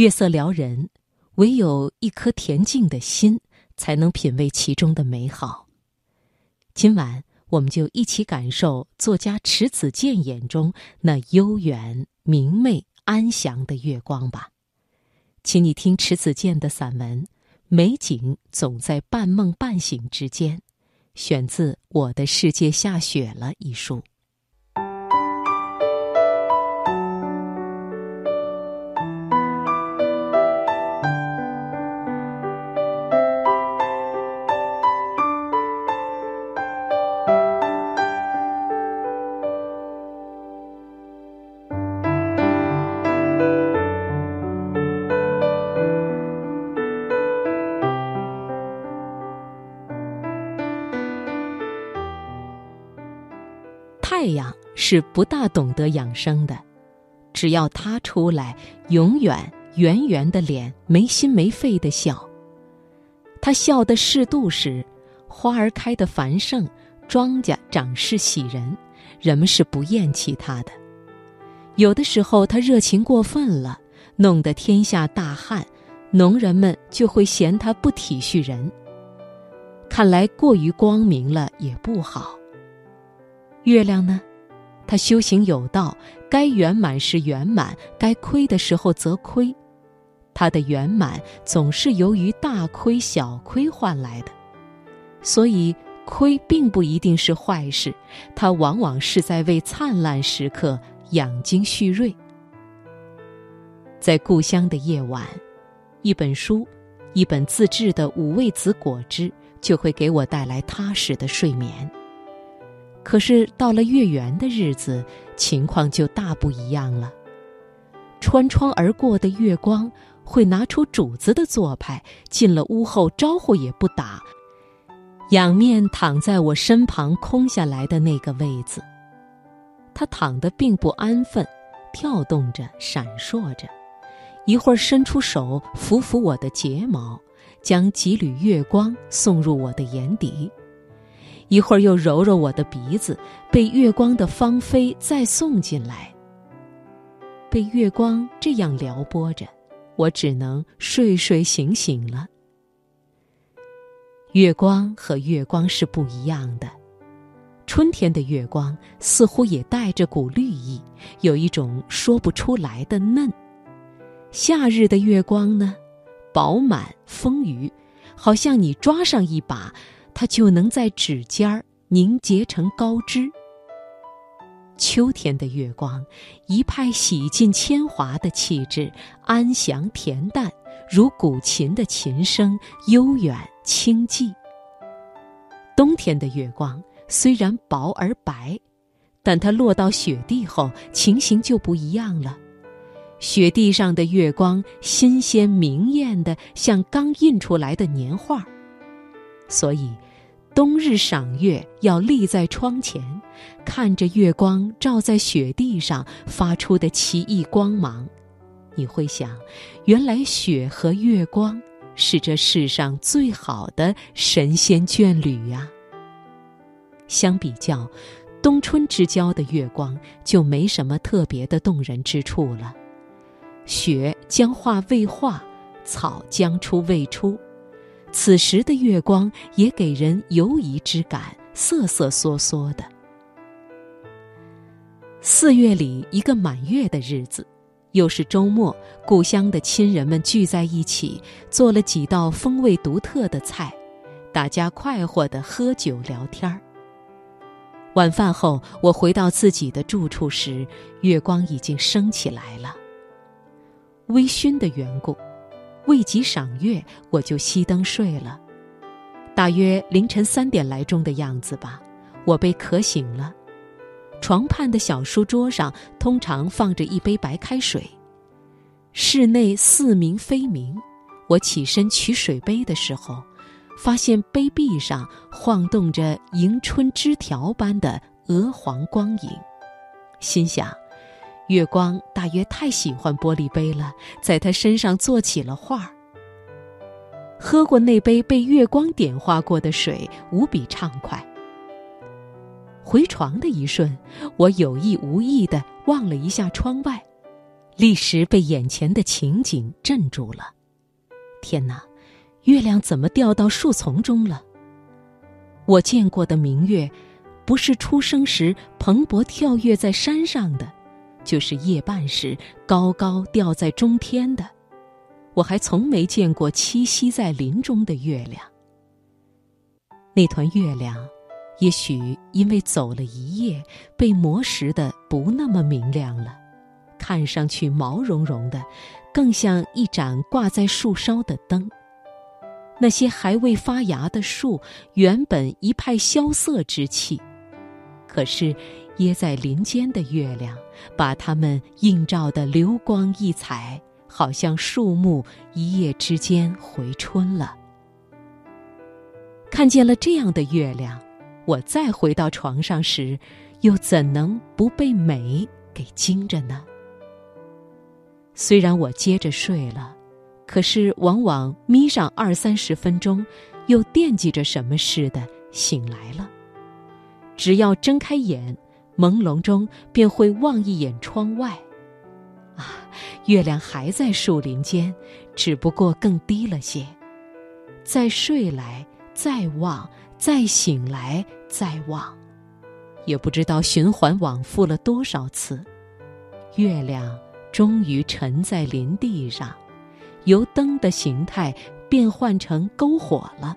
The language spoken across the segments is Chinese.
月色撩人，唯有一颗恬静的心，才能品味其中的美好。今晚，我们就一起感受作家迟子建眼中那悠远、明媚、安详的月光吧。请你听迟子建的散文《美景总在半梦半醒之间》，选自《我的世界下雪了》一书。太阳是不大懂得养生的，只要他出来，永远圆圆的脸，没心没肺的笑。他笑的适度时，花儿开得繁盛，庄稼长势喜人，人们是不厌弃他的。有的时候他热情过分了，弄得天下大旱，农人们就会嫌他不体恤人。看来过于光明了也不好。月亮呢？它修行有道，该圆满时圆满，该亏的时候则亏。它的圆满总是由于大亏小亏换来的，所以亏并不一定是坏事，它往往是在为灿烂时刻养精蓄锐。在故乡的夜晚，一本书，一本自制的五味子果汁，就会给我带来踏实的睡眠。可是到了月圆的日子，情况就大不一样了。穿窗而过的月光会拿出主子的做派，进了屋后招呼也不打，仰面躺在我身旁空下来的那个位子。他躺得并不安分，跳动着，闪烁着，一会儿伸出手抚抚我的睫毛，将几缕月光送入我的眼底。一会儿又揉揉我的鼻子，被月光的芳菲再送进来。被月光这样撩拨着，我只能睡睡醒醒了。月光和月光是不一样的，春天的月光似乎也带着股绿意，有一种说不出来的嫩；夏日的月光呢，饱满丰腴，好像你抓上一把。它就能在指尖儿凝结成高枝。秋天的月光，一派洗尽铅华的气质，安详恬淡，如古琴的琴声，悠远清寂。冬天的月光虽然薄而白，但它落到雪地后，情形就不一样了。雪地上的月光，新鲜明艳的，像刚印出来的年画。所以。冬日赏月要立在窗前，看着月光照在雪地上发出的奇异光芒，你会想，原来雪和月光是这世上最好的神仙眷侣呀。相比较，冬春之交的月光就没什么特别的动人之处了。雪将化未化，草将出未出。此时的月光也给人游移之感，瑟瑟缩缩的。四月里一个满月的日子，又是周末，故乡的亲人们聚在一起，做了几道风味独特的菜，大家快活的喝酒聊天儿。晚饭后，我回到自己的住处时，月光已经升起来了。微醺的缘故。未及赏月，我就熄灯睡了。大约凌晨三点来钟的样子吧，我被渴醒了。床畔的小书桌上通常放着一杯白开水。室内似明非明，我起身取水杯的时候，发现杯壁上晃动着迎春枝条般的鹅黄光影，心想。月光大约太喜欢玻璃杯了，在他身上做起了画儿。喝过那杯被月光点化过的水，无比畅快。回床的一瞬，我有意无意地望了一下窗外，立时被眼前的情景镇住了。天哪，月亮怎么掉到树丛中了？我见过的明月，不是出生时蓬勃跳跃在山上的，就是夜半时高高吊在中天的。我还从没见过栖息在林中的月亮。那团月亮，也许因为走了一夜，被磨蚀的不那么明亮了，看上去毛茸茸的，更像一盏挂在树梢的灯。那些还未发芽的树，原本一派萧瑟之气，可是掖在林间的月亮，把它们映照得流光溢彩，好像树木一夜之间回春了。看见了这样的月亮，我再回到床上时，又怎能不被美给惊着呢？虽然我接着睡了。可是，往往眯上二三十分钟，又惦记着什么似的醒来了。只要睁开眼，朦胧中便会望一眼窗外，啊，月亮还在树林间，只不过更低了些。再睡来，再望，再醒来，再望，也不知道循环往复了多少次，月亮终于沉在林地上。由灯的形态变换成篝火了。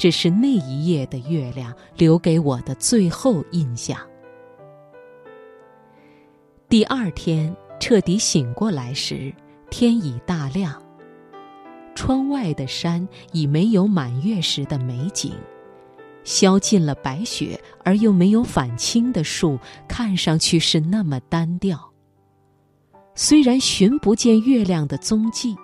这是那一夜的月亮留给我的最后印象。第二天彻底醒过来时，天已大亮。窗外的山已没有满月时的美景，消尽了白雪而又没有返青的树，看上去是那么单调。虽然寻不见月亮的踪迹，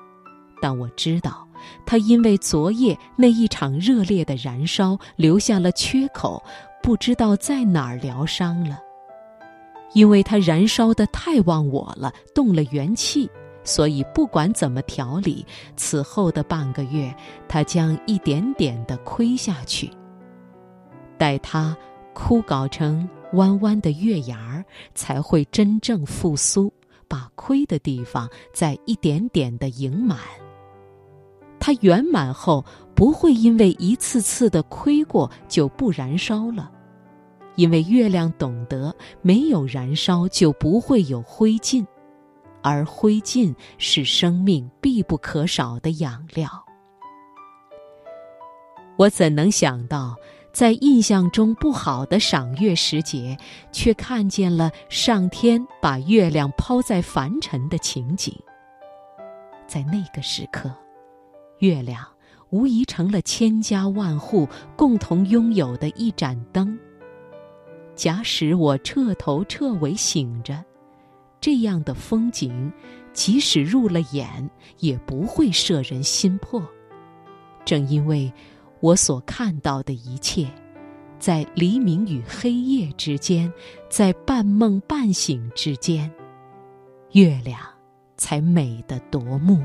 但我知道，它因为昨夜那一场热烈的燃烧留下了缺口，不知道在哪儿疗伤了。因为它燃烧的太忘我了，动了元气，所以不管怎么调理，此后的半个月，它将一点点地亏下去。待它枯槁成弯弯的月牙儿，才会真正复苏。把亏的地方再一点点的盈满。它圆满后，不会因为一次次的亏过就不燃烧了，因为月亮懂得，没有燃烧就不会有灰烬，而灰烬是生命必不可少的养料。我怎能想到？在印象中不好的赏月时节，却看见了上天把月亮抛在凡尘的情景。在那个时刻，月亮无疑成了千家万户共同拥有的一盏灯。假使我彻头彻尾醒着，这样的风景，即使入了眼，也不会摄人心魄。正因为。我所看到的一切，在黎明与黑夜之间，在半梦半醒之间，月亮才美得夺目。